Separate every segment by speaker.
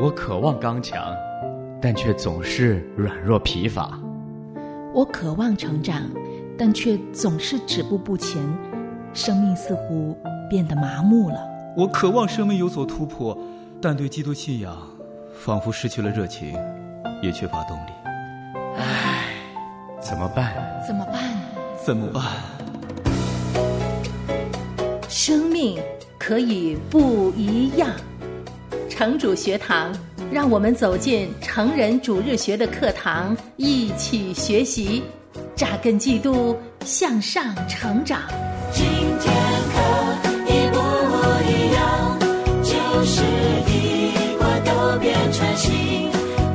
Speaker 1: 我渴望刚强，但却总是软弱疲乏。
Speaker 2: 我渴望成长，但却总是止步不前，生命似乎变得麻木了。
Speaker 3: 我渴望生命有所突破，但对基督信仰仿佛失去了热情，也缺乏动力。
Speaker 1: 唉，怎么办？
Speaker 2: 怎么办？
Speaker 3: 怎么办？
Speaker 2: 生命可以不一样。城主学堂，让我们走进成人主日学的课堂，一起学习，扎根基督，向上成长。
Speaker 4: 今天可以不一样，就是一块都变成新，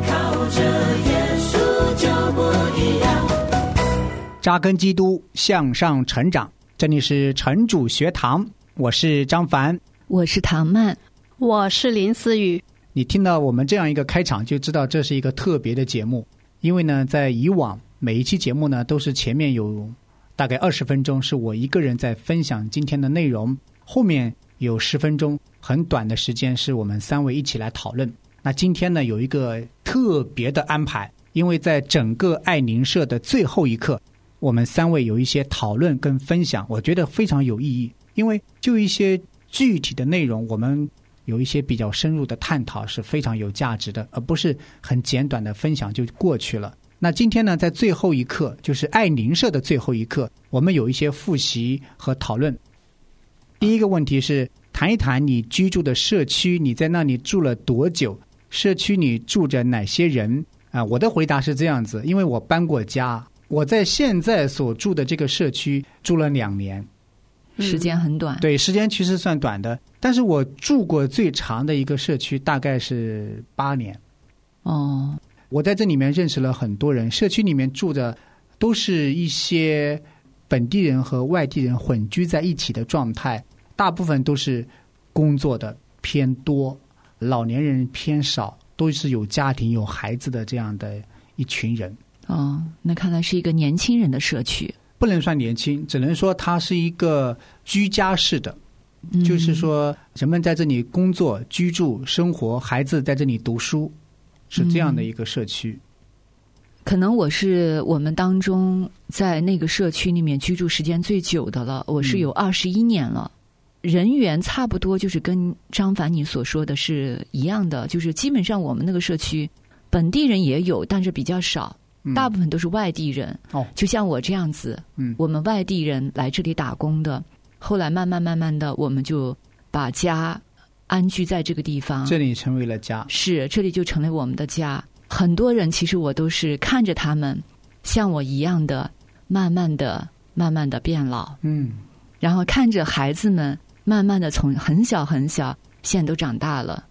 Speaker 4: 靠着耶稣就不一样。
Speaker 5: 扎根基督，向上成长。这里是城主学堂，我是张凡，
Speaker 6: 我是唐曼。
Speaker 7: 我是林思雨。
Speaker 5: 你听到我们这样一个开场，就知道这是一个特别的节目。因为呢，在以往每一期节目呢，都是前面有大概二十分钟是我一个人在分享今天的内容，后面有十分钟很短的时间是我们三位一起来讨论。那今天呢，有一个特别的安排，因为在整个爱邻社的最后一刻，我们三位有一些讨论跟分享，我觉得非常有意义。因为就一些具体的内容，我们。有一些比较深入的探讨是非常有价值的，而不是很简短的分享就过去了。那今天呢，在最后一刻，就是爱邻社的最后一刻，我们有一些复习和讨论。第一个问题是谈一谈你居住的社区，你在那里住了多久？社区里住着哪些人？啊，我的回答是这样子，因为我搬过家，我在现在所住的这个社区住了两年。
Speaker 6: 时间很短，
Speaker 5: 对，时间其实算短的。但是我住过最长的一个社区大概是八年。
Speaker 6: 哦，
Speaker 5: 我在这里面认识了很多人，社区里面住的都是一些本地人和外地人混居在一起的状态，大部分都是工作的偏多，老年人偏少，都是有家庭有孩子的这样的一群人。
Speaker 6: 哦，那看来是一个年轻人的社区。
Speaker 5: 不能算年轻，只能说它是一个居家式的，就是说人们在这里工作、居住、生活，孩子在这里读书，是这样的一个社区。
Speaker 6: 可能我是我们当中在那个社区里面居住时间最久的了，我是有二十一年了。人员差不多就是跟张凡你所说的是一样的，就是基本上我们那个社区本地人也有，但是比较少。大部分都是外地人，
Speaker 5: 哦，
Speaker 6: 就像我这样子，
Speaker 5: 嗯，
Speaker 6: 我们外地人来这里打工的，后来慢慢慢慢的，我们就把家安居在这个地方，
Speaker 5: 这里成为了家，
Speaker 6: 是这里就成了我们的家。很多人其实我都是看着他们像我一样的，慢慢的、慢慢的变老，
Speaker 5: 嗯，
Speaker 6: 然后看着孩子们慢慢的从很小很小，现在都长大了，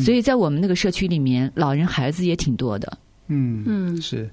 Speaker 6: 所以在我们那个社区里面，老人孩子也挺多的，
Speaker 5: 嗯
Speaker 7: 嗯。
Speaker 5: 是。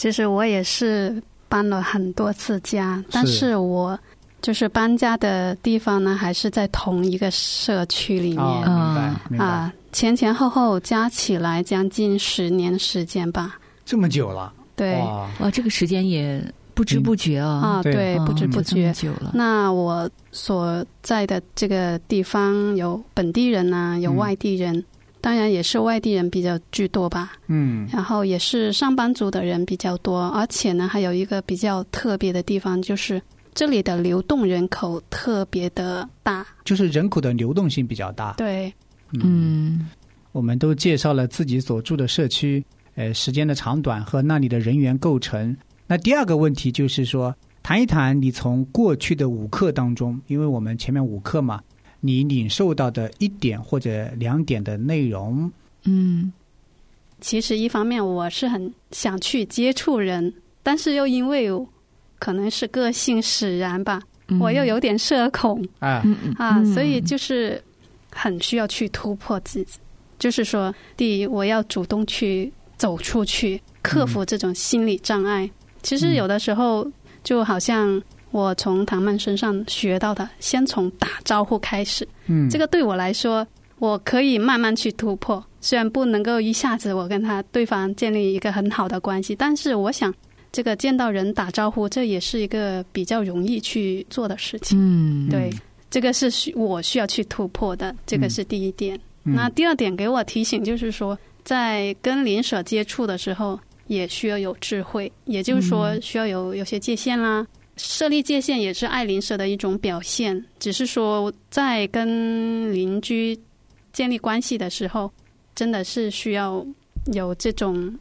Speaker 7: 其实我也是搬了很多次家，但是我就是搬家的地方呢，还是在同一个社区里面。
Speaker 5: 明白，明白。
Speaker 7: 啊，前前后后加起来将近十年时间吧。
Speaker 5: 这么久了？
Speaker 7: 对，
Speaker 6: 哇，这个时间也不知不觉啊。
Speaker 7: 啊，对，不知不觉
Speaker 6: 久了。
Speaker 7: 那我所在的这个地方有本地人呢，有外地人。当然也是外地人比较居多吧，
Speaker 5: 嗯，
Speaker 7: 然后也是上班族的人比较多，而且呢，还有一个比较特别的地方，就是这里的流动人口特别的大，
Speaker 5: 就是人口的流动性比较大。
Speaker 7: 对，
Speaker 6: 嗯，
Speaker 5: 我们都介绍了自己所住的社区，呃，时间的长短和那里的人员构成。那第二个问题就是说，谈一谈你从过去的五课当中，因为我们前面五课嘛。你领受到的一点或者两点的内容，
Speaker 6: 嗯，
Speaker 7: 其实一方面我是很想去接触人，但是又因为可能是个性使然吧，我又有点社恐
Speaker 5: 啊
Speaker 7: 啊，所以就是很需要去突破自己。就是说，第一，我要主动去走出去，克服这种心理障碍。其实有的时候就好像。我从唐曼身上学到的，先从打招呼开始。
Speaker 5: 嗯，
Speaker 7: 这个对我来说，我可以慢慢去突破。虽然不能够一下子我跟他对方建立一个很好的关系，但是我想，这个见到人打招呼，这也是一个比较容易去做的事情。
Speaker 6: 嗯，
Speaker 7: 对，这个是需我需要去突破的，这个是第一点。那第二点给我提醒就是说，在跟邻舍接触的时候，也需要有智慧，也就是说需要有有些界限啦。设立界限也是爱邻舍的一种表现，只是说在跟邻居建立关系的时候，真的是需要有这种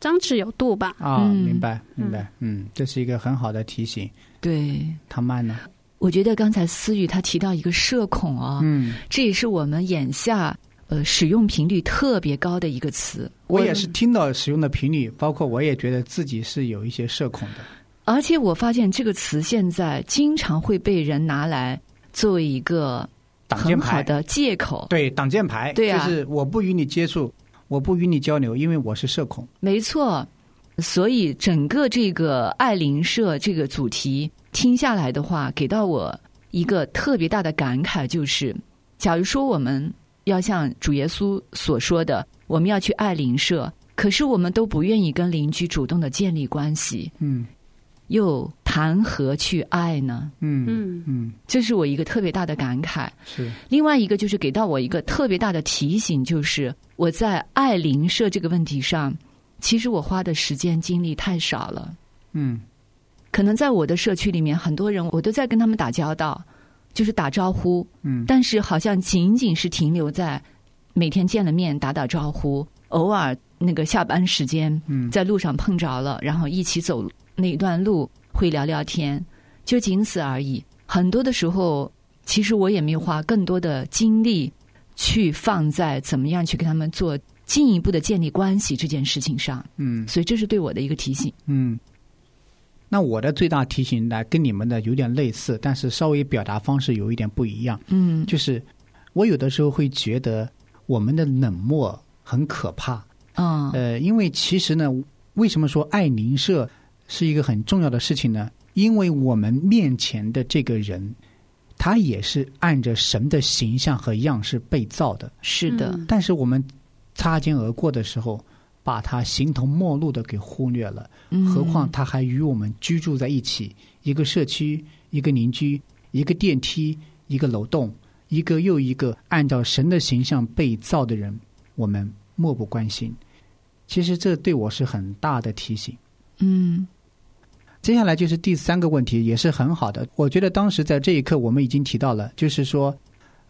Speaker 7: 张弛有度吧。
Speaker 5: 啊，
Speaker 6: 嗯
Speaker 5: 明白明白，嗯，这是一个很好的提醒。
Speaker 6: 对，
Speaker 5: 他慢呢？
Speaker 6: 我觉得刚才思雨他提到一个社恐啊、
Speaker 5: 嗯，
Speaker 6: 这也是我们眼下呃使用频率特别高的一个词。
Speaker 5: 我也是听到使用的频率，包括我也觉得自己是有一些社恐的。
Speaker 6: 而且我发现这个词现在经常会被人拿来作为一个
Speaker 5: 挡箭牌，
Speaker 6: 很好的借口。
Speaker 5: 对挡箭牌，
Speaker 6: 对啊
Speaker 5: 就是我不与你接触，我不与你交流，因为我是社恐。
Speaker 6: 没错，所以整个这个爱邻舍这个主题听下来的话，给到我一个特别大的感慨，就是，假如说我们要像主耶稣所说的，我们要去爱邻舍，可是我们都不愿意跟邻居主动的建立关系，
Speaker 5: 嗯
Speaker 6: 又谈何去爱呢？
Speaker 5: 嗯
Speaker 7: 嗯
Speaker 5: 嗯，
Speaker 6: 这是我一个特别大的感慨。
Speaker 5: 是
Speaker 6: 另外一个就是给到我一个特别大的提醒，就是我在爱邻舍这个问题上，其实我花的时间精力太少了。
Speaker 5: 嗯
Speaker 6: 可能在我的社区里面，很多人我都在跟他们打交道，就是打招呼，
Speaker 5: 嗯
Speaker 6: 但是好像仅仅是停留在每天见了面打打招呼，偶尔那个下班时间
Speaker 5: 嗯
Speaker 6: 在路上碰着了，然后一起走那一段路会聊聊天，就仅此而已。很多的时候，其实我也没有花更多的精力去放在怎么样去跟他们做进一步的建立关系这件事情上，
Speaker 5: 嗯
Speaker 6: 所以这是对我的一个提醒。
Speaker 5: 嗯。那我的最大提醒呢，跟你们的有点类似，但是稍微表达方式有一点不一样。
Speaker 6: 嗯，
Speaker 5: 就是我有的时候会觉得我们的冷漠很可怕。
Speaker 6: 啊，
Speaker 5: 呃，因为其实呢，为什么说爱邻舍是一个很重要的事情呢？因为我们面前的这个人，他也是按着神的形象和样式被造的，
Speaker 6: 是的，
Speaker 7: 嗯
Speaker 5: 但是我们擦肩而过的时候，把他形同陌路的给忽略了。
Speaker 6: 嗯
Speaker 5: 何况他还与我们居住在一起，一个社区，一个邻居，一个电梯，一个楼栋，一个又一个按照神的形象被造的人，我们漠不关心。其实这对我是很大的提醒。
Speaker 6: 嗯
Speaker 5: 接下来就是第三个问题，也是很好的。我觉得当时在这一刻，我们已经提到了，就是说，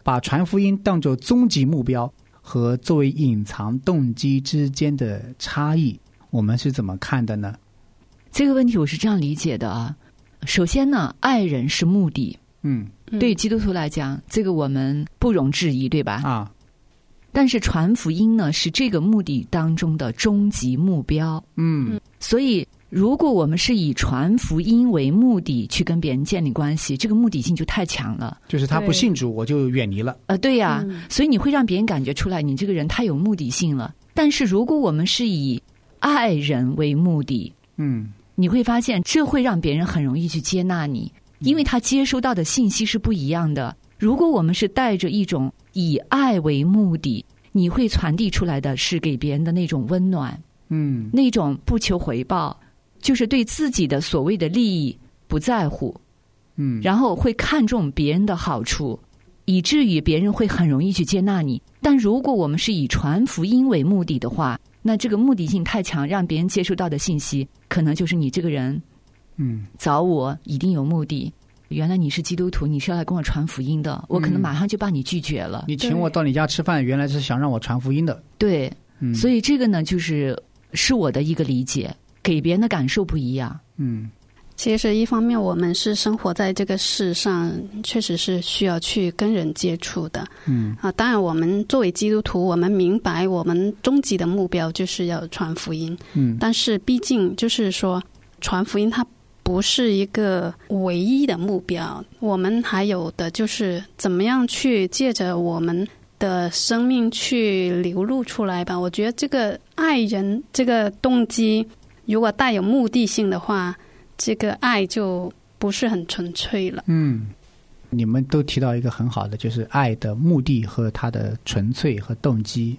Speaker 5: 把传福音当作终极目标和作为隐藏动机之间的差异，我们是怎么看的呢？
Speaker 6: 这个问题我是这样理解的啊。首先呢，爱人是目的，
Speaker 5: 嗯
Speaker 7: 嗯
Speaker 6: 对基督徒来讲，这个我们不容置疑，对吧？
Speaker 5: 啊，
Speaker 6: 但是传福音呢，是这个目的当中的终极目标。
Speaker 5: 嗯
Speaker 6: 所以，如果我们是以传福音为目的去跟别人建立关系，这个目的性就太强了。
Speaker 5: 就是他不信主，我就远离了。
Speaker 6: 呃，对呀、
Speaker 7: 嗯
Speaker 6: 所以你会让别人感觉出来，你这个人太有目的性了。但是如果我们是以爱人为目的，
Speaker 5: 嗯
Speaker 6: 你会发现这会让别人很容易去接纳你，因为他接收到的信息是不一样的。如果我们是带着一种以爱为目的，你会传递出来的是给别人的那种温暖，
Speaker 5: 嗯
Speaker 6: 那种不求回报，就是对自己的所谓的利益不在乎，
Speaker 5: 嗯，
Speaker 6: 然后会看重别人的好处，以至于别人会很容易去接纳你。但如果我们是以传福音为目的的话，那这个目的性太强，让别人接收到的信息可能就是你这个人
Speaker 5: 嗯
Speaker 6: 找我一定有目的。原来你是基督徒，你是要来跟我传福音的，我可能
Speaker 5: 嗯
Speaker 6: 马上就把你拒绝了。
Speaker 5: 你请我到你家吃饭，原来是想让我传福音的。
Speaker 6: 对，
Speaker 5: 嗯，
Speaker 6: 所以这个呢，就是是我的一个理解，给别人的感受不一样。
Speaker 5: 嗯
Speaker 7: 其实一方面我们是生活在这个世上，确实是需要去跟人接触的
Speaker 5: 嗯
Speaker 7: 啊。当然，我们作为基督徒，我们明白我们终极的目标就是要传福音，
Speaker 5: 嗯
Speaker 7: 但是毕竟就是说，传福音它不是一个唯一的目标，我们还有的就是怎么样去借着我们的生命去流露出来吧。我觉得这个爱人这个动机，如果带有目的性的话，这个爱就不是很纯粹了。
Speaker 5: 嗯，你们都提到一个很好的，就是爱的目的和它的纯粹和动机，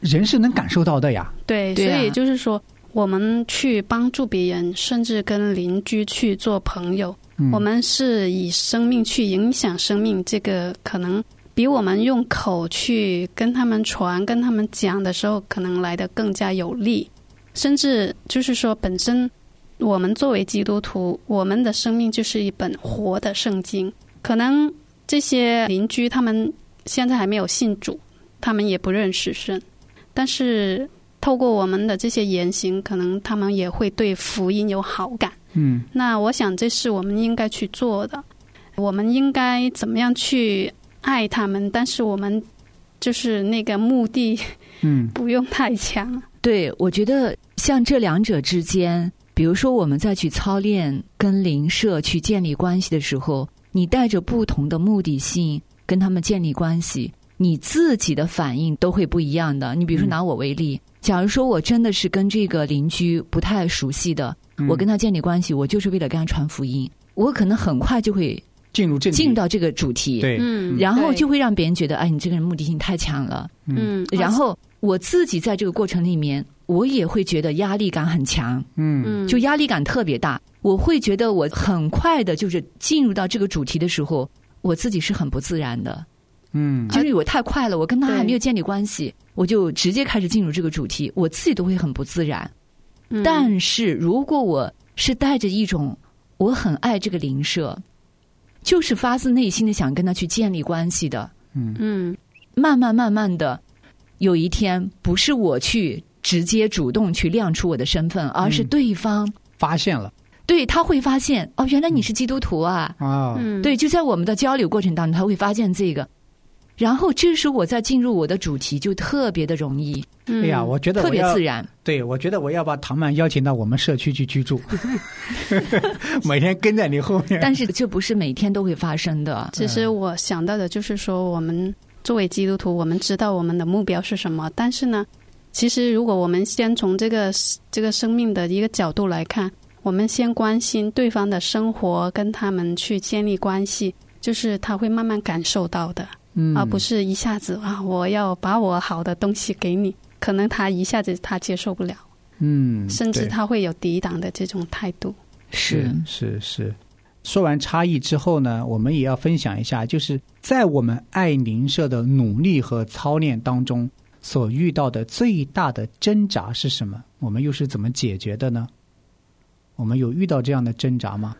Speaker 5: 人是能感受到的呀。
Speaker 7: 对，
Speaker 6: 对啊
Speaker 7: 所以就是说，我们去帮助别人，甚至跟邻居去做朋友，
Speaker 5: 嗯、
Speaker 7: 我们是以生命去影响生命，这个可能比我们用口去跟他们传、跟他们讲的时候，可能来的更加有力。甚至就是说，本身我们作为基督徒，我们的生命就是一本活的圣经。可能这些邻居他们现在还没有信主，他们也不认识神，但是透过我们的这些言行，可能他们也会对福音有好感。
Speaker 5: 嗯
Speaker 7: 那我想，这是我们应该去做的。我们应该怎么样去爱他们？但是我们就是那个目的
Speaker 5: 嗯
Speaker 7: 不用太强。
Speaker 6: 对，我觉得像这两者之间，比如说我们再去操练跟邻舍去建立关系的时候，你带着不同的目的性跟他们建立关系，你自己的反应都会不一样的。你比如说
Speaker 5: 嗯。
Speaker 6: 拿我为例，假如说我真的是跟这个邻居不太熟悉的，
Speaker 5: 嗯
Speaker 6: 我跟他建立关系，我就是为了跟他传福音，我可能很快就会
Speaker 5: 进入
Speaker 6: 进到这个主题，
Speaker 5: 对。
Speaker 7: 嗯
Speaker 6: 然后就会让别人觉得，哎，你这个人目的性太强了。
Speaker 7: 嗯，
Speaker 6: 然后我自己在这个过程里面，我也会觉得压力感很强，
Speaker 5: 嗯。
Speaker 7: 嗯，
Speaker 6: 就压力感特别大。我会觉得我很快的，就是进入到这个主题的时候，我自己是很不自然的，
Speaker 5: 嗯。
Speaker 6: 就是我太快了，我跟他还没有建立关系，我就直接开始进入这个主题，我自己都会很不自然。
Speaker 7: 嗯。
Speaker 6: 但是如果我是带着一种我很爱这个邻舍，就是发自内心的想跟他去建立关系的，
Speaker 7: 嗯。嗯。
Speaker 6: 慢慢慢慢的，有一天不是我去直接主动去亮出我的身份，而是
Speaker 5: 嗯
Speaker 6: 对方、
Speaker 5: 发现了
Speaker 6: 对他会发现哦，原来你是基督徒啊。
Speaker 5: 啊
Speaker 7: 嗯，
Speaker 6: 对，就在我们的交流过程当中，他会发现这个。然后这时候我再进入我的主题就特别的容易，
Speaker 7: 嗯，
Speaker 5: 哎呀，我觉得
Speaker 6: 特别自然。
Speaker 5: 对，我觉得我要把唐曼邀请到我们社区去居住，每天跟在你后面。
Speaker 6: 但是这不是每天都会发生的。
Speaker 7: 其实我想到的就是说，我们作为基督徒，我们知道我们的目标是什么，但是呢，其实如果我们先从这个这个生命的一个角度来看，我们先关心对方的生活，跟他们去建立关系，就是他会慢慢感受到的，
Speaker 5: 嗯
Speaker 7: 而不是一下子啊，我要把我好的东西给你，可能他一下子他接受不了，
Speaker 5: 嗯，
Speaker 7: 甚至他会有抵挡的这种态度。
Speaker 6: 是
Speaker 5: 是是。说完差异之后呢，我们也要分享一下，就是在我们爱邻舍的努力和操练当中所遇到的最大的挣扎是什么？我们又是怎么解决的呢？我们有遇到这样的挣扎吗？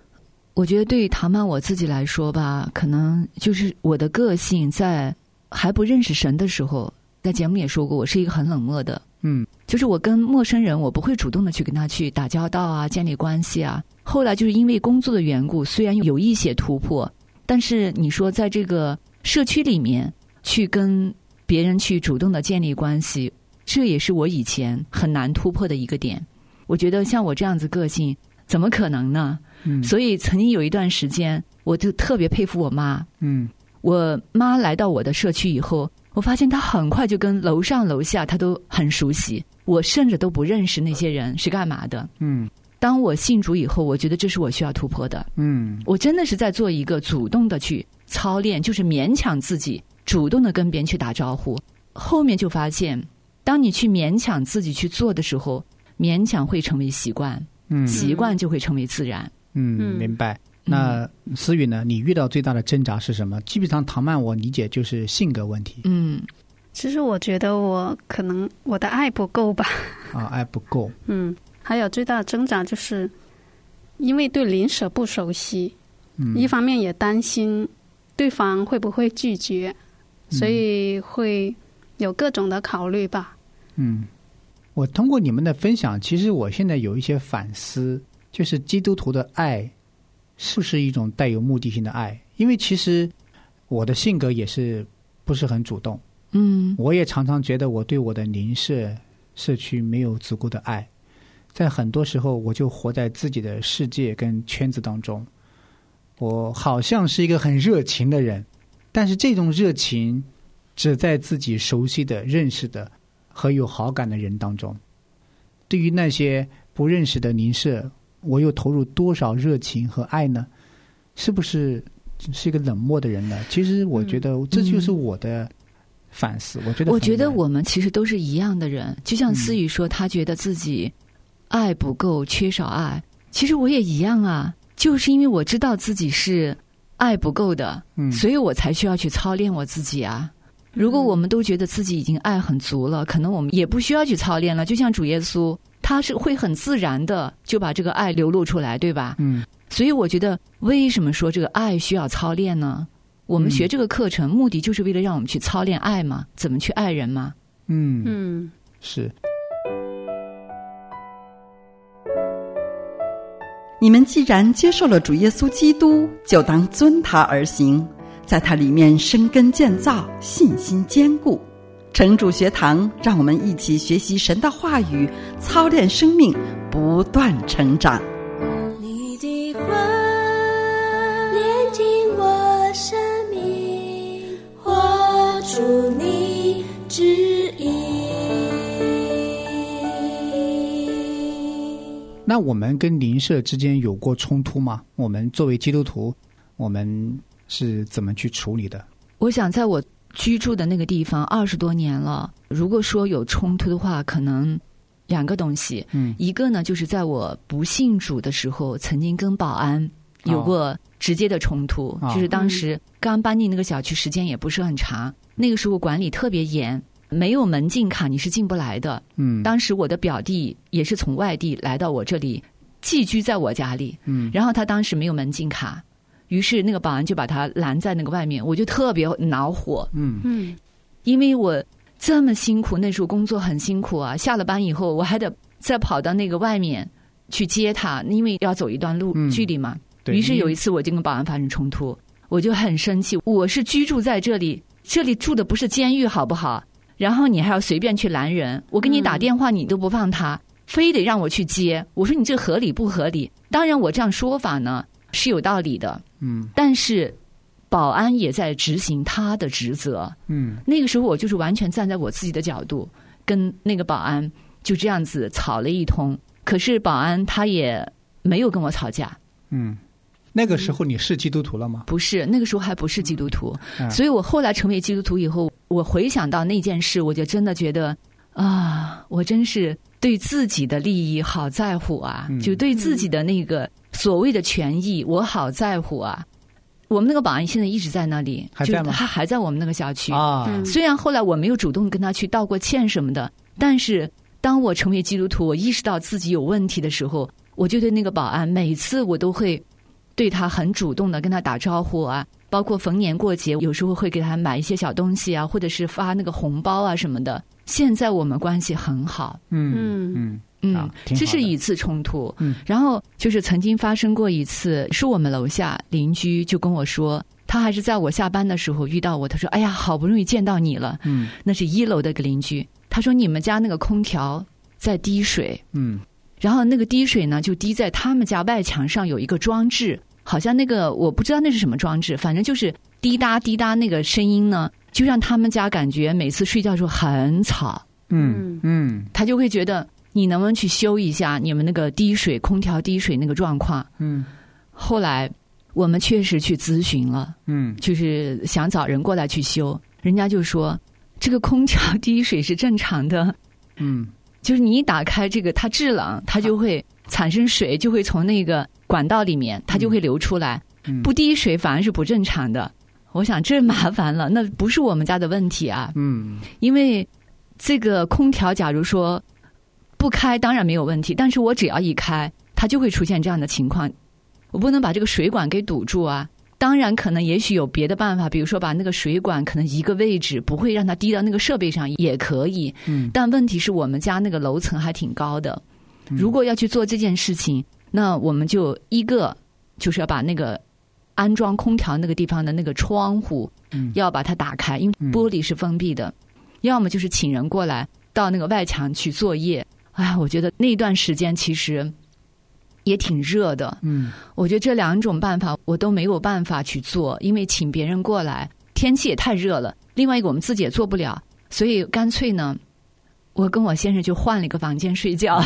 Speaker 6: 我觉得对于唐曼我自己来说吧，可能就是我的个性在还不认识神的时候，在节目也说过，我是一个很冷漠的，
Speaker 5: 嗯
Speaker 6: 就是我跟陌生人，我不会主动的去跟他去打交道啊，建立关系啊。后来就是因为工作的缘故，虽然有一些突破，但是你说在这个社区里面去跟别人去主动的建立关系，这也是我以前很难突破的一个点。我觉得像我这样子个性，怎么可能呢？
Speaker 5: 嗯
Speaker 6: 所以曾经有一段时间，我就特别佩服我妈。
Speaker 5: 嗯
Speaker 6: 我妈来到我的社区以后，我发现她很快就跟楼上楼下她都很熟悉，我甚至都不认识那些人是干嘛的。
Speaker 5: 嗯
Speaker 6: 当我信主以后，我觉得这是我需要突破的。
Speaker 5: 嗯
Speaker 6: 我真的是在做一个主动的去操练，就是勉强自己主动的跟别人去打招呼。后面就发现，当你去勉强自己去做的时候，勉强会成为习惯，
Speaker 5: 嗯
Speaker 6: 习惯就会成为自然。
Speaker 5: 嗯，
Speaker 7: 嗯
Speaker 5: 明白。那思雨呢？你遇到最大的挣扎是什么？基本上唐曼我理解就是性格问题
Speaker 6: 嗯
Speaker 7: 其实我觉得我可能我的爱不够吧，
Speaker 5: 啊，爱不够。
Speaker 7: 嗯，还有最大的挣扎就是，因为对邻舍不熟悉，
Speaker 5: 嗯
Speaker 7: 一方面也担心对方会不会拒绝，所以会有各种的考虑吧。
Speaker 5: 嗯，我通过你们的分享，其实我现在有一些反思，就是基督徒的爱是不是一种带有目的性的爱？因为其实我的性格也是不是很主动，
Speaker 6: 嗯。
Speaker 5: 我也常常觉得我对我的邻舍社区没有足够的爱，在很多时候我就活在自己的世界跟圈子当中，我好像是一个很热情的人，但是这种热情只在自己熟悉的、认识的和有好感的人当中。对于那些不认识的邻舍，我又投入多少热情和爱呢？是不是是一个冷漠的人呢？其实我觉得这就是我的反思。我觉得
Speaker 6: 我觉得我们其实都是一样的人，就像
Speaker 5: 嗯
Speaker 6: 思雨说，他觉得自己爱不够，缺少爱。其实我也一样啊，就是因为我知道自己是爱不够的，
Speaker 5: 嗯
Speaker 6: 所以我才需要去操练我自己啊。如果我们都觉得自己已经爱很足了，可能我们也不需要去操练了。就像主耶稣，他是会很自然的就把这个爱流露出来，对吧？
Speaker 5: 嗯
Speaker 6: 所以我觉得，为什么说这个爱需要操练呢？我们学这个课程，目的就是为了让我们去操练爱嘛，怎么去爱人嘛。
Speaker 5: 嗯
Speaker 7: 嗯，
Speaker 5: 是
Speaker 8: 你们既然接受了主耶稣基督，就当遵他而行，在他里面生根建造，信心坚固。城主学堂，让我们一起学习神的话语，操练生命，不断成长。
Speaker 5: 那我们跟邻舍之间有过冲突吗？我们作为基督徒，我们是怎么去处理的？
Speaker 6: 我想在我居住的那个地方二十多年了，如果说有冲突的话，可能两个东西，
Speaker 5: 嗯
Speaker 6: 一个呢就是在我不信主的时候，曾经跟保安有过直接的冲突，
Speaker 5: 哦
Speaker 6: 就是当时刚搬进那个小区，时间也不是很长，那个时候管理特别严。没有门禁卡你是进不来的。
Speaker 5: 嗯
Speaker 6: 当时我的表弟也是从外地来到我这里，寄居在我家里。
Speaker 5: 嗯
Speaker 6: 然后他当时没有门禁卡，于是那个保安就把他拦在那个外面，我就特别恼火，
Speaker 5: 嗯
Speaker 7: 嗯
Speaker 6: 因为我这么辛苦，那时候工作很辛苦啊，下了班以后我还得再跑到那个外面去接他，因为要走一段路、
Speaker 5: 嗯
Speaker 6: 距离嘛。
Speaker 5: 对
Speaker 6: 于是有一次我就跟保安发生冲突，我就很生气，我是居住在这里，这里住的不是监狱好不好？然后你还要随便去拦人，我给你打电话你都不放他，非得让我去接，我说你这合理不合理？当然我这样说法呢是有道理的，
Speaker 5: 嗯
Speaker 6: 但是保安也在执行他的职责。
Speaker 5: 嗯
Speaker 6: 那个时候我就是完全站在我自己的角度，跟那个保安就这样子吵了一通。可是保安他也没有跟我吵架，
Speaker 5: 嗯，那个时候你是基督徒了吗？
Speaker 6: 不是那个时候还不是基督徒，
Speaker 5: 嗯。
Speaker 6: 所以我后来成为基督徒以后，我回想到那件事，我就真的觉得啊，我真是对自己的利益好在乎啊，
Speaker 5: 嗯。
Speaker 6: 就对自己的那个所谓的权益，我好在乎啊。我们那个保安现在一直在那里，
Speaker 5: 还在吗？
Speaker 6: 就他还在我们那个小区。
Speaker 5: 啊，
Speaker 7: 嗯。
Speaker 6: 虽然后来我没有主动跟他去道过歉什么的，但是当我成为基督徒，我意识到自己有问题的时候，我就对那个保安，每次我都会对他很主动的跟他打招呼啊，包括逢年过节，有时候会给他买一些小东西啊，或者是发那个红包啊什么的。现在我们关系很好，
Speaker 5: 嗯
Speaker 7: 嗯
Speaker 5: 嗯
Speaker 6: 嗯这是一次冲突。
Speaker 5: 嗯
Speaker 6: 然后就是曾经发生过一次，是我们楼下邻居就跟我说，他还是在我下班的时候遇到我，他说：“哎呀，好不容易见到你了。”
Speaker 5: 嗯
Speaker 6: 那是一楼的一个邻居，他说你们家那个空调在滴水，
Speaker 5: 嗯
Speaker 6: 然后那个滴水呢就滴在他们家外墙上有一个装置，好像那个我不知道那是什么装置，反正就是滴答滴答那个声音呢，就让他们家感觉每次睡觉的时候很吵，
Speaker 5: 嗯。嗯。
Speaker 6: 他就会觉得你能不能去修一下你们那个滴水空调滴水那个状况？
Speaker 5: 嗯。
Speaker 6: 后来我们确实去咨询了。
Speaker 5: 嗯。
Speaker 6: 就是想找人过来去修，人家就说这个空调滴水是正常的，
Speaker 5: 嗯
Speaker 6: 就是你一打开这个它制冷，它就会产生水，就会从那个管道里面它就会流出来，
Speaker 5: 嗯
Speaker 6: 不滴水反而是不正常的。我想这麻烦了，那不是我们家的问题啊，
Speaker 5: 嗯
Speaker 6: 因为这个空调假如说不开当然没有问题，但是我只要一开，它就会出现这样的情况，我不能把这个水管给堵住啊。当然，可能也许有别的办法，比如说把那个水管可能一个位置，不会让它滴到那个设备上，也可以。
Speaker 5: 嗯
Speaker 6: 但问题是我们家那个楼层还挺高的，如果要去做这件事情，那我们就一个就是要把那个安装空调那个地方的那个窗户
Speaker 5: 嗯
Speaker 6: 要把它打开，因为
Speaker 5: 嗯
Speaker 6: 玻璃是封闭的；要么就是请人过来到那个外墙去作业。哎，我觉得那段时间其实也挺热的。
Speaker 5: 嗯
Speaker 6: 我觉得这两种办法我都没有办法去做，因为请别人过来，天气也太热了。另外一个我们自己也做不了，所以干脆呢，我跟我先生就换了一个房间睡觉。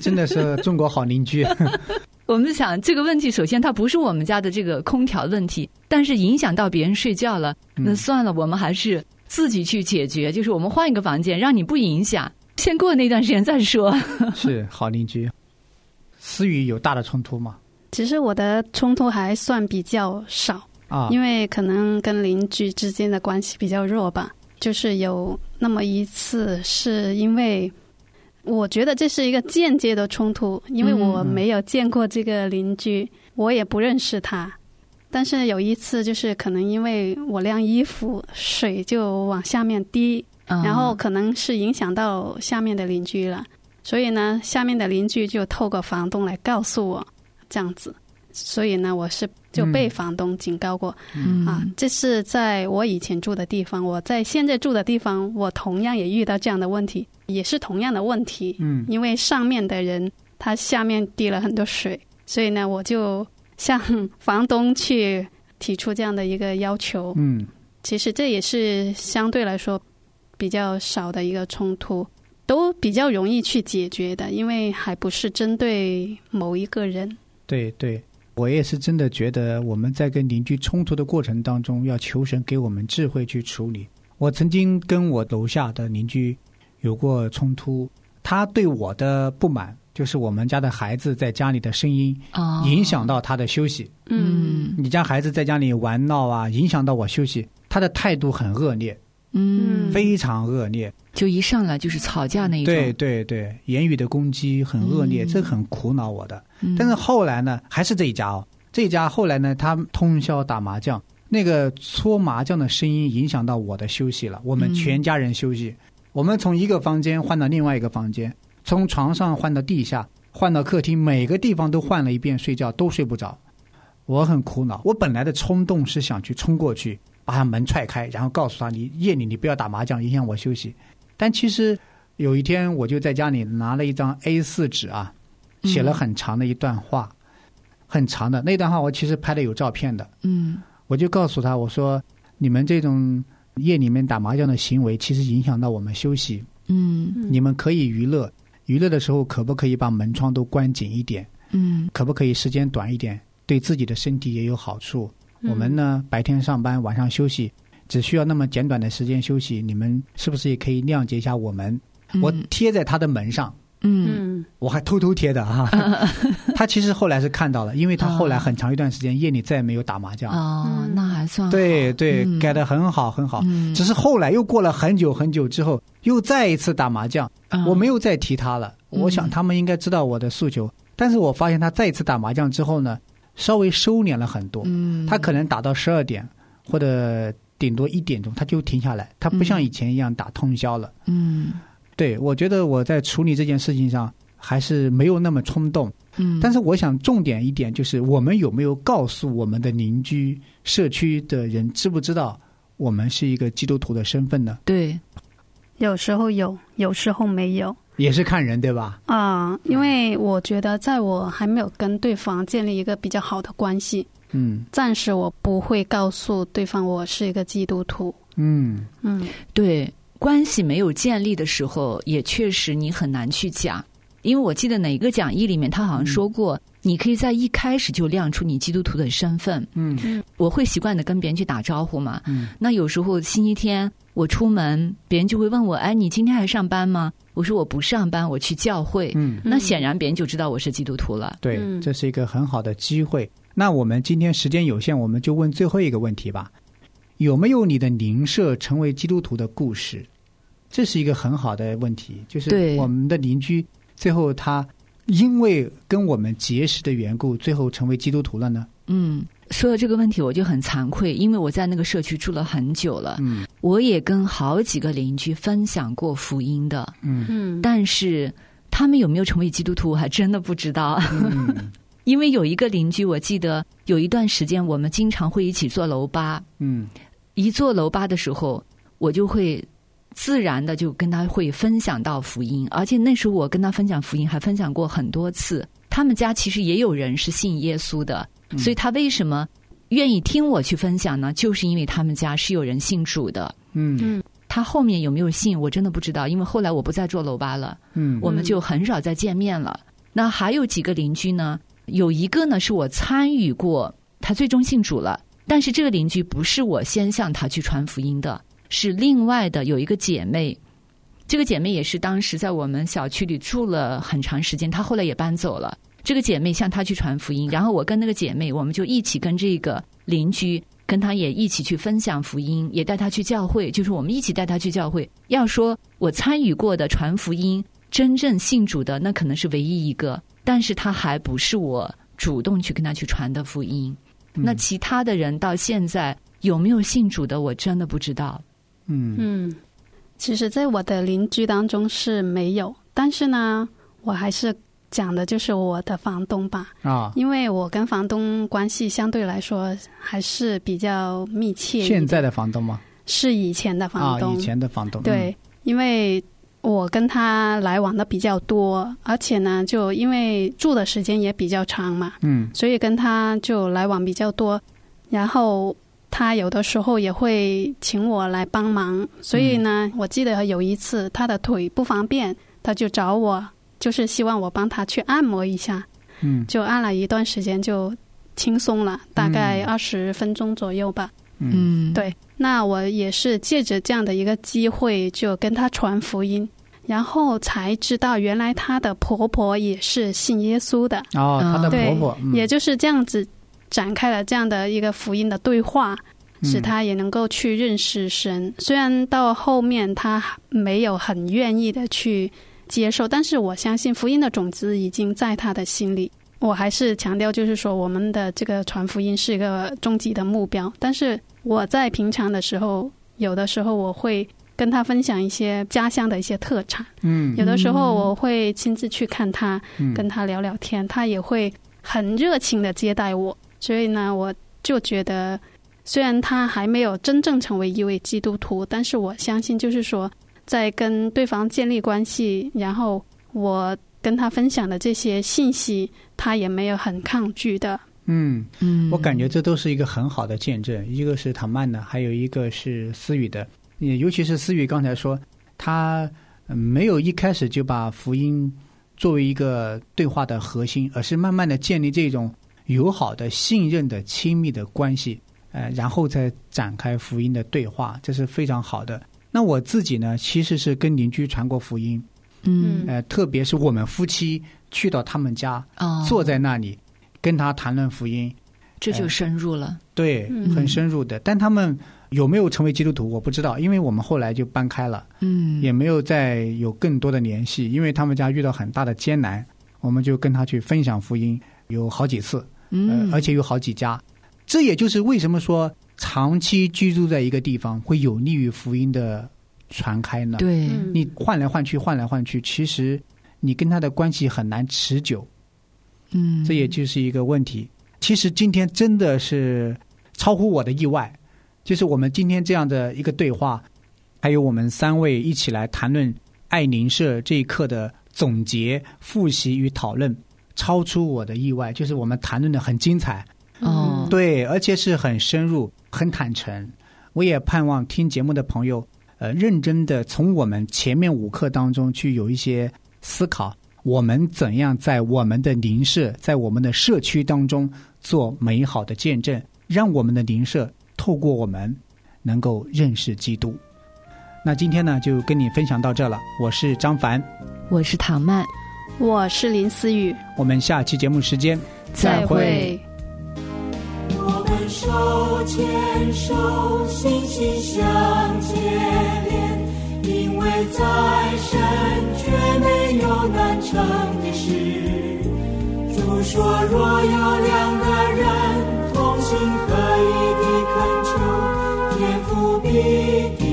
Speaker 5: 真的是中国好邻居。
Speaker 6: 我们想这个问题，首先它不是我们家的这个空调问题，但是影响到别人睡觉了，那算了，我们还是自己去解决。就是我们换一个房间，让你不影响，先过那段时间再说。
Speaker 5: 是好邻居。思雨有大的冲突吗？
Speaker 7: 其实我的冲突还算比较少，
Speaker 5: 啊，
Speaker 7: 因为可能跟邻居之间的关系比较弱吧。就是有那么一次，是因为我觉得这是一个间接的冲突，因为我没有见过这个邻居，我也不认识他。但是有一次，就是可能因为我晾衣服，水就往下面滴，
Speaker 6: 嗯
Speaker 7: 然后可能是影响到下面的邻居了，所以呢，下面的邻居就透过房东来告诉我这样子，所以呢，我是就被房东警告过、
Speaker 6: 嗯。
Speaker 7: 啊。这是在我以前住的地方，我在现在住的地方，我同样也遇到这样的问题，也是同样的问题，
Speaker 5: 嗯。
Speaker 7: 因为上面的人他下面滴了很多水，所以呢，我就向房东去提出这样的一个要求。
Speaker 5: 嗯。
Speaker 7: 其实这也是相对来说比较少的一个冲突，都比较容易去解决的，因为还不是针对某一个人。
Speaker 5: 对对，我也是真的觉得我们在跟邻居冲突的过程当中，要求神给我们智慧去处理。我曾经跟我楼下的邻居有过冲突，他对我的不满就是我们家的孩子在家里的声音
Speaker 6: 哦
Speaker 5: 影响到他的休息。
Speaker 6: 嗯
Speaker 5: 你家孩子在家里玩闹啊，影响到我休息，他的态度很恶劣，
Speaker 6: 嗯，
Speaker 5: 非常恶劣。
Speaker 6: 就一上来就是吵架那一种，
Speaker 5: 对对对，言语的攻击很恶劣，
Speaker 6: 嗯
Speaker 5: 这很苦恼我的。
Speaker 6: 嗯
Speaker 5: 但是后来呢，还是这一家哦，这一家后来呢，他通宵打麻将，那个搓麻将的声音影响到我的休息了。我们
Speaker 6: 嗯
Speaker 5: 全家人休息，我们从一个房间换到另外一个房间，从床上换到地下，换到客厅，每个地方都换了一遍，睡觉都睡不着。我很苦恼，我本来的冲动是想去冲过去，把他门踹开，然后告诉他：“你夜里你不要打麻将，影响我休息。”但其实有一天，我就在家里拿了一张 A 四纸啊，写了很长的一段话，很长的那段话，我其实拍的有照片的。
Speaker 6: 嗯
Speaker 5: 我就告诉他，我说：“你们这种夜里面打麻将的行为，其实影响到我们休息。
Speaker 6: 嗯
Speaker 5: 你们可以娱乐，娱乐的时候可不可以把门窗都关紧一点？
Speaker 6: 嗯
Speaker 5: 可不可以时间短一点？对自己的身体也有好处。
Speaker 7: 嗯
Speaker 5: 我们呢，白天上班，晚上休息，只需要那么简短的时间休息，你们是不是也可以谅解一下我们？我贴在他的门上，
Speaker 6: 嗯
Speaker 7: 嗯
Speaker 5: 我还偷偷贴的哈。他其实后来是看到了，因为他后来很长一段时间夜里再也没有打麻将。
Speaker 6: 哦，那还算
Speaker 5: 对对，
Speaker 6: 嗯
Speaker 5: 改的很好很好。
Speaker 6: 嗯
Speaker 5: 只是后来又过了很久很久之后，又再一次打麻将，
Speaker 6: 嗯
Speaker 5: 我没有再提他了。
Speaker 6: 嗯
Speaker 5: 我想他们应该知道我的诉求，但是我发现他再一次打麻将之后呢，稍微收敛了很多。
Speaker 6: 嗯
Speaker 5: 他可能打到十二点或者顶多一点钟，他就停下来，他不像以前一样打通宵了。
Speaker 6: 嗯
Speaker 5: 对我觉得我在处理这件事情上还是没有那么冲动，
Speaker 6: 嗯，
Speaker 5: 但是我想重点一点就是，我们有没有告诉我们的邻居、社区的人，知不知道我们是一个基督徒的身份呢？
Speaker 6: 对
Speaker 7: 有时候有，有时候没有
Speaker 5: 也是看人，对吧？
Speaker 7: 啊、因为我觉得在我还没有跟对方建立一个比较好的关系，
Speaker 5: 嗯
Speaker 7: 暂时我不会告诉对方我是一个基督徒。
Speaker 5: 嗯
Speaker 7: 嗯
Speaker 6: 对，关系没有建立的时候，也确实你很难去讲，因为我记得哪个讲义里面他好像说过，你可以在一开始就亮出你基督徒的身份。
Speaker 5: 嗯
Speaker 6: 我会习惯的跟别人去打招呼嘛。
Speaker 5: 嗯
Speaker 6: 那有时候星期天我出门，别人就会问我：“哎，你今天还上班吗？”我说：“我不上班，我去教会。
Speaker 5: 嗯，
Speaker 6: 那显然别人就知道我是基督徒了。
Speaker 5: 对，
Speaker 7: 嗯
Speaker 5: 这是一个很好的机会。那我们今天时间有限，我们就问最后一个问题吧：有没有你的邻舍成为基督徒的故事？这是一个很好的问题，就是
Speaker 6: 对
Speaker 5: 我们的邻居最后他因为跟我们结识的缘故，最后成为基督徒了呢？
Speaker 6: 嗯，说到这个问题，我就很惭愧，因为我在那个社区住了很久了，
Speaker 5: 嗯
Speaker 6: 我也跟好几个邻居分享过福音的，
Speaker 5: 嗯
Speaker 7: 嗯
Speaker 6: 但是他们有没有成为基督徒，我还真的不知道。
Speaker 5: 嗯
Speaker 6: 因为有一个邻居，我记得有一段时间，我们经常会一起坐楼吧。
Speaker 5: 嗯
Speaker 6: 一坐楼吧的时候，我就会自然的就跟他会分享到福音，而且那时候我跟他分享福音，还分享过很多次。他们家其实也有人是信耶稣的，所以他为什么愿意听我去分享呢？就是因为他们家是有人信主的。
Speaker 5: 嗯
Speaker 7: 嗯
Speaker 6: 他后面有没有信，我真的不知道，因为后来我不再做楼吧了。
Speaker 5: 嗯
Speaker 6: 我们就很少再见面了。那还有几个邻居呢？有一个呢是我参与过，他最终信主了，但是这个邻居不是我先向他去传福音的，是另外的有一个姐妹。这个姐妹也是当时在我们小区里住了很长时间，她后来也搬走了。这个姐妹向她去传福音，然后我跟那个姐妹，我们就一起跟这个邻居跟她也一起去分享福音，也带她去教会，就是我们一起带她去教会。要说我参与过的传福音，真正信主的，那可能是唯一一个，但是她还不是我主动去跟她去传的福音。那其他的人到现在有没有信主的，我真的不知道。
Speaker 5: 嗯
Speaker 7: 嗯，其实，在我的邻居当中是没有，但是呢，我还是讲的就是我的房东吧，
Speaker 5: 啊，
Speaker 7: 因为我跟房东关系相对来说还是比较密切。
Speaker 5: 现在的房东吗？
Speaker 7: 是以前的房
Speaker 5: 啊，
Speaker 7: 东，
Speaker 5: 以前的房东。
Speaker 7: 对，因为我跟他来往的比较多，而且呢，就因为住的时间也比较长嘛，
Speaker 5: 嗯，
Speaker 7: 所以跟他就来往比较多。然后他有的时候也会请我来帮忙，所以呢，我记得有一次他的腿不方便，他就找我，就是希望我帮他去按摩一下。
Speaker 5: 嗯。
Speaker 7: 就按了一段时间就轻松了，大概
Speaker 5: 嗯。
Speaker 7: 二十分钟左右吧。
Speaker 5: 嗯。
Speaker 6: 嗯，
Speaker 7: 对，那我也是借着这样的一个机会，就跟他传福音，然后才知道原来她的婆婆也是信耶稣的，
Speaker 5: 哦，她的
Speaker 7: 对
Speaker 5: 婆婆，嗯。
Speaker 7: 也就是这样子展开了这样的一个福音的对话，使他也能够去认识神。虽然到后面他没有很愿意的去接受，但是我相信福音的种子已经在他的心里。我还是强调，就是说我们的这个传福音是一个终极的目标。但是我在平常的时候，有的时候我会跟他分享一些家乡的一些特产，
Speaker 5: 嗯
Speaker 7: 有的时候我会亲自去看他，
Speaker 5: 嗯
Speaker 7: 跟他聊聊天，他也会很热情的接待我。所以呢，我就觉得，虽然他还没有真正成为一位基督徒，但是我相信，就是说，在跟对方建立关系，然后我跟他分享的这些信息，他也没有很抗拒的。
Speaker 5: 嗯，
Speaker 6: 嗯，
Speaker 5: 我感觉这都是一个很好的见证，一个是唐曼的，还有一个是思雨的。也尤其是思雨刚才说，他呃没有一开始就把福音作为一个对话的核心，而是慢慢的建立这种友好的、信任的、亲密的关系，呃，然后再展开福音的对话，这是非常好的。那我自己呢，其实是跟邻居传过福音，
Speaker 6: 嗯
Speaker 5: 呃，特别是我们夫妻去到他们家，
Speaker 6: 哦，
Speaker 5: 坐在那里跟他谈论福音，
Speaker 6: 这就深入了。
Speaker 5: 对，
Speaker 7: 嗯
Speaker 5: 很深入的。但他们有没有成为基督徒，我不知道，因为我们后来就搬开了，
Speaker 6: 嗯，
Speaker 5: 也没有再有更多的联系。因为他们家遇到很大的艰难，我们就跟他去分享福音，有好几次，
Speaker 6: 嗯，
Speaker 5: 呃，而且有好几家。这也就是为什么说长期居住在一个地方会有利于福音的传开呢？
Speaker 6: 对，
Speaker 7: 嗯
Speaker 5: 你换来换去，换来换去，其实你跟他的关系很难持久。
Speaker 6: 嗯，
Speaker 5: 这也就是一个问题。其实今天真的是超乎我的意外，就是我们今天这样的一个对话，还有我们三位一起来谈论爱邻社这一课的总结、复习与讨论，超出我的意外。就是我们谈论的很精彩，
Speaker 6: 哦，
Speaker 5: 对，而且是很深入、很坦诚。我也盼望听节目的朋友，呃，认真的从我们前面五课当中去有一些思考，我们怎样在我们的邻舍、在我们的社区当中做美好的见证，让我们的邻舍透过我们能够认识基督。那今天呢，就跟你分享到这了。我是张凡，
Speaker 6: 我是唐曼，
Speaker 7: 我是林思雨，
Speaker 5: 我们下期节目时间
Speaker 6: 再
Speaker 7: 会。
Speaker 4: 我们手牵手，心心相接连，因为在神却没有难成的事。主说，若有两个人同心合意的恳求，天父必定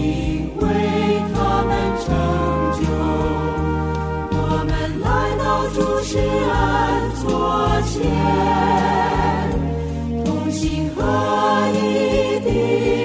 Speaker 4: 是恩作前，同心合一的。